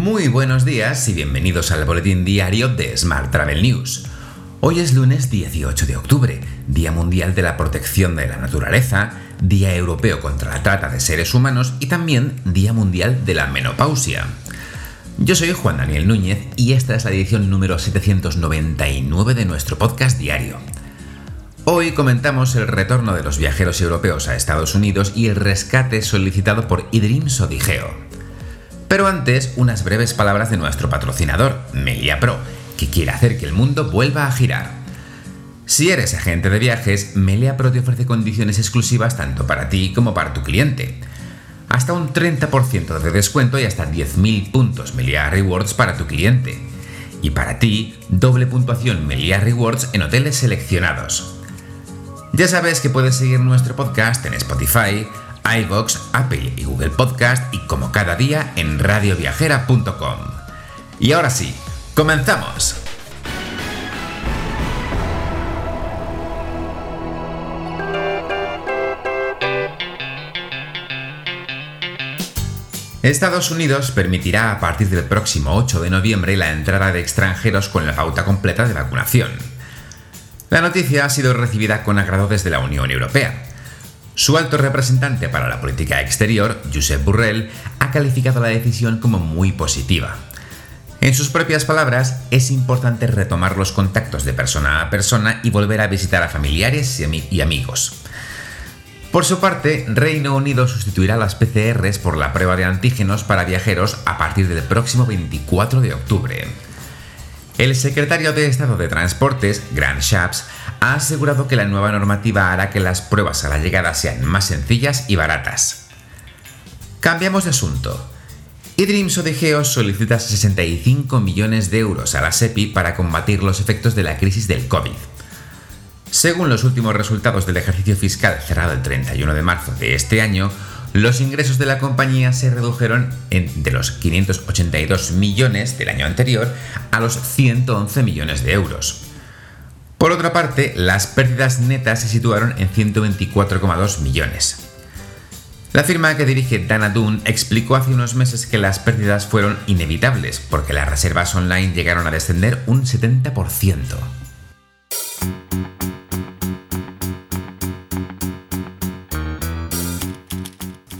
Muy buenos días y bienvenidos al boletín diario de Smart Travel News. Hoy es lunes 18 de octubre, Día Mundial de la Protección de la Naturaleza, Día Europeo contra la Trata de Seres Humanos y también Día Mundial de la Menopausia. Yo soy Juan Daniel Núñez y esta es la edición número 799 de nuestro podcast diario. Hoy comentamos el retorno de los viajeros europeos a Estados Unidos y el rescate solicitado por Idrim Sodigeo. Pero antes, unas breves palabras de nuestro patrocinador, Melia Pro, que quiere hacer que el mundo vuelva a girar. Si eres agente de viajes, Melia Pro te ofrece condiciones exclusivas tanto para ti como para tu cliente. Hasta un 30% de descuento y hasta 10.000 puntos Melia Rewards para tu cliente. Y para ti, doble puntuación Melia Rewards en hoteles seleccionados. Ya sabes que puedes seguir nuestro podcast en Spotify, iVox, Apple y Google Podcast y como cada día en radioviajera.com. Y ahora sí, comenzamos. Estados Unidos permitirá a partir del próximo 8 de noviembre la entrada de extranjeros con la pauta completa de vacunación. La noticia ha sido recibida con agrado desde la Unión Europea, su alto representante para la política exterior, Josep Burrell, ha calificado la decisión como muy positiva. En sus propias palabras, es importante retomar los contactos de persona a persona y volver a visitar a familiares y amigos. Por su parte, Reino Unido sustituirá las PCRs por la prueba de antígenos para viajeros a partir del próximo 24 de octubre. El secretario de Estado de Transportes, Grant Shapps, ha asegurado que la nueva normativa hará que las pruebas a la llegada sean más sencillas y baratas. Cambiamos de asunto. Idrim Sodegeo solicita 65 millones de euros a la SEPI para combatir los efectos de la crisis del COVID. Según los últimos resultados del ejercicio fiscal cerrado el 31 de marzo de este año, los ingresos de la compañía se redujeron de los 582 millones del año anterior a los 111 millones de euros. Por otra parte, las pérdidas netas se situaron en 124,2 millones. La firma que dirige Dana Dunn explicó hace unos meses que las pérdidas fueron inevitables porque las reservas online llegaron a descender un 70%.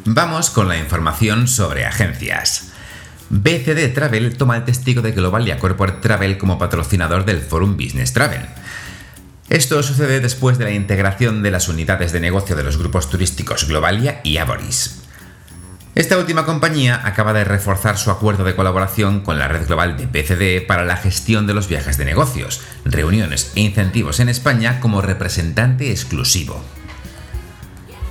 Vamos con la información sobre agencias. BCD Travel toma el testigo de Globalia Corporate Travel como patrocinador del Forum Business Travel. Esto sucede después de la integración de las unidades de negocio de los grupos turísticos Globalia y Aboris. Esta última compañía acaba de reforzar su acuerdo de colaboración con la red global de BCD para la gestión de los viajes de negocios, reuniones e incentivos en España como representante exclusivo.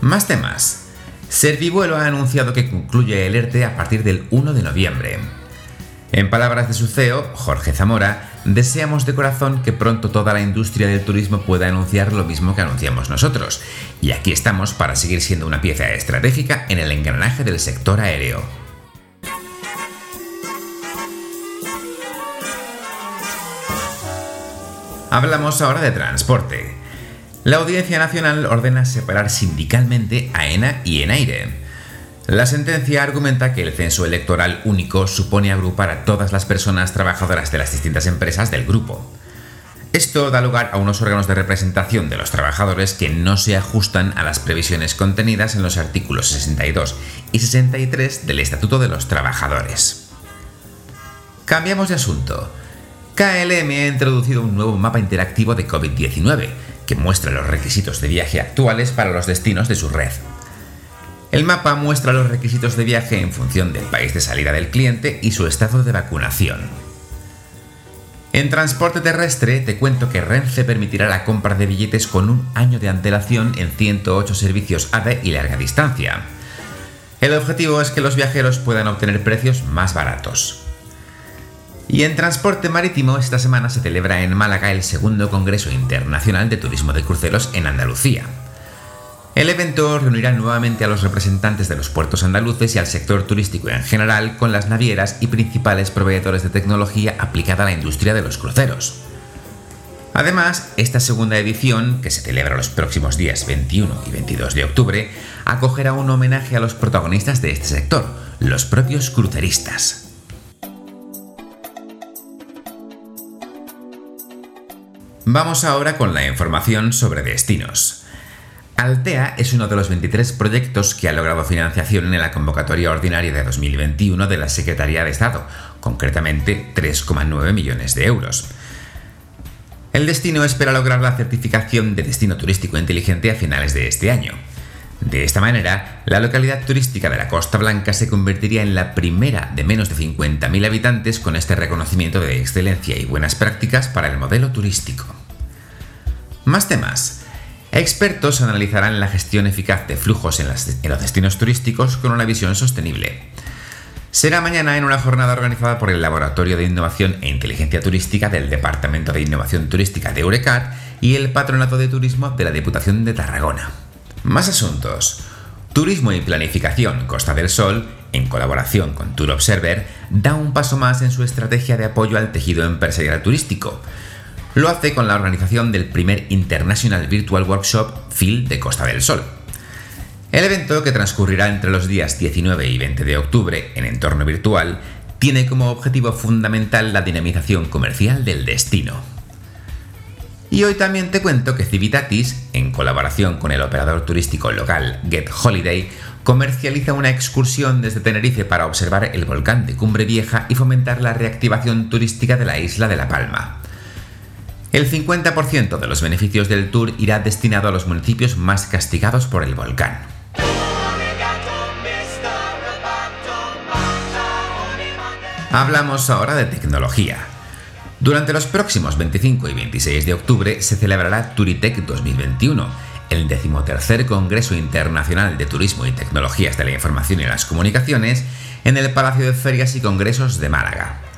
Más temas. Servivuelo ha anunciado que concluye el ERTE a partir del 1 de noviembre. En palabras de su CEO, Jorge Zamora, deseamos de corazón que pronto toda la industria del turismo pueda anunciar lo mismo que anunciamos nosotros, y aquí estamos para seguir siendo una pieza estratégica en el engranaje del sector aéreo. Hablamos ahora de transporte. La Audiencia Nacional ordena separar sindicalmente a ENA y ENAIRE. La sentencia argumenta que el censo electoral único supone agrupar a todas las personas trabajadoras de las distintas empresas del grupo. Esto da lugar a unos órganos de representación de los trabajadores que no se ajustan a las previsiones contenidas en los artículos 62 y 63 del Estatuto de los Trabajadores. Cambiamos de asunto. KLM ha introducido un nuevo mapa interactivo de COVID-19 que muestra los requisitos de viaje actuales para los destinos de su red. El mapa muestra los requisitos de viaje en función del país de salida del cliente y su estado de vacunación. En transporte terrestre te cuento que Renfe permitirá la compra de billetes con un año de antelación en 108 servicios AVE y larga distancia. El objetivo es que los viajeros puedan obtener precios más baratos. Y en transporte marítimo, esta semana se celebra en Málaga el segundo Congreso Internacional de Turismo de Cruceros en Andalucía. El evento reunirá nuevamente a los representantes de los puertos andaluces y al sector turístico en general con las navieras y principales proveedores de tecnología aplicada a la industria de los cruceros. Además, esta segunda edición, que se celebra los próximos días 21 y 22 de octubre, acogerá un homenaje a los protagonistas de este sector, los propios cruceristas. Vamos ahora con la información sobre destinos. Altea es uno de los 23 proyectos que ha logrado financiación en la convocatoria ordinaria de 2021 de la Secretaría de Estado, concretamente 3,9 millones de euros. El destino espera lograr la certificación de destino turístico inteligente a finales de este año. De esta manera, la localidad turística de la Costa Blanca se convertiría en la primera de menos de 50.000 habitantes con este reconocimiento de excelencia y buenas prácticas para el modelo turístico. Más temas. Expertos analizarán la gestión eficaz de flujos en, los destinos turísticos con una visión sostenible. Será mañana en una jornada organizada por el Laboratorio de Innovación e Inteligencia Turística del Departamento de Innovación Turística de Eurecat y el Patronato de Turismo de la Diputación de Tarragona. Más asuntos. Turismo y Planificación Costa del Sol, en colaboración con Tour Observer, da un paso más en su estrategia de apoyo al tejido empresarial turístico. Lo hace con la organización del primer International Virtual Workshop FIL de Costa del Sol. El evento, que transcurrirá entre los días 19 y 20 de octubre en entorno virtual, tiene como objetivo fundamental la dinamización comercial del destino. Y hoy también te cuento que Civitatis, en colaboración con el operador turístico local Get Holiday, comercializa una excursión desde Tenerife para observar el volcán de Cumbre Vieja y fomentar la reactivación turística de la isla de La Palma. El 50% de los beneficios del tour irá destinado a los municipios más castigados por el volcán. Hablamos ahora de tecnología. Durante los próximos 25 y 26 de octubre se celebrará Turitec 2021, el decimotercer Congreso Internacional de Turismo y Tecnologías de la Información y las Comunicaciones en el Palacio de Ferias y Congresos de Málaga.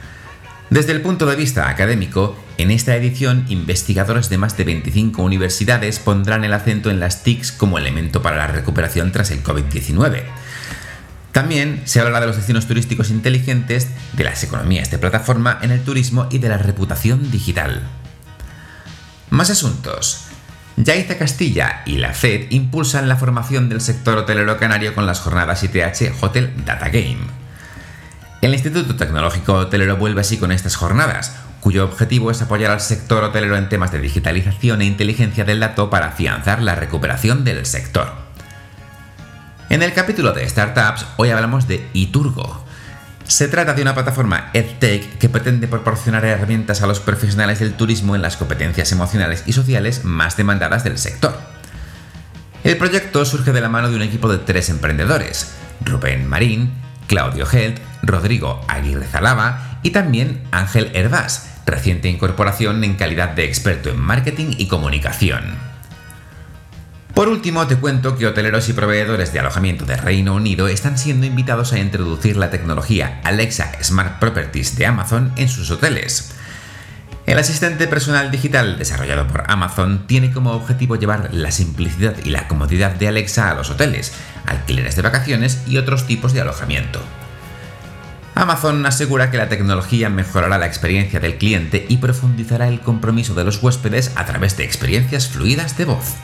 Desde el punto de vista académico, en esta edición investigadores de más de 25 universidades pondrán el acento en las TICs como elemento para la recuperación tras el COVID-19 también se hablará de los destinos turísticos inteligentes, de las economías de plataforma en el turismo y de la reputación digital. Más asuntos. Yaiza Castilla y la FED impulsan la formación del sector hotelero canario con las jornadas ITH Hotel Data Game. El Instituto Tecnológico Hotelero vuelve así con estas jornadas, cuyo objetivo es apoyar al sector hotelero en temas de digitalización e inteligencia del dato para afianzar la recuperación del sector. En el capítulo de Startups, hoy hablamos de Iturgo. Se trata de una plataforma EdTech que pretende proporcionar herramientas a los profesionales del turismo en las competencias emocionales y sociales más demandadas del sector. El proyecto surge de la mano de un equipo de tres emprendedores, Rubén Marín, Claudio Held, Rodrigo Aguirre Zalaba y también Ángel Hervás, reciente incorporación en calidad de experto en marketing y comunicación. Por último, te cuento que hoteleros y proveedores de alojamiento de Reino Unido están siendo invitados a introducir la tecnología Alexa Smart Properties de Amazon en sus hoteles. El asistente personal digital desarrollado por Amazon tiene como objetivo llevar la simplicidad y la comodidad de Alexa a los hoteles, alquileres de vacaciones y otros tipos de alojamiento. Amazon asegura que la tecnología mejorará la experiencia del cliente y profundizará el compromiso de los huéspedes a través de experiencias fluidas de voz.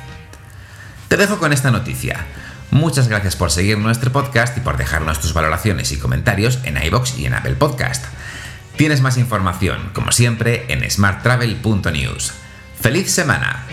Te dejo con esta noticia. Muchas gracias por seguir nuestro podcast y por dejarnos tus valoraciones y comentarios en iBox y en Apple Podcast. Tienes más información, como siempre, en smarttravel.news. ¡Feliz semana!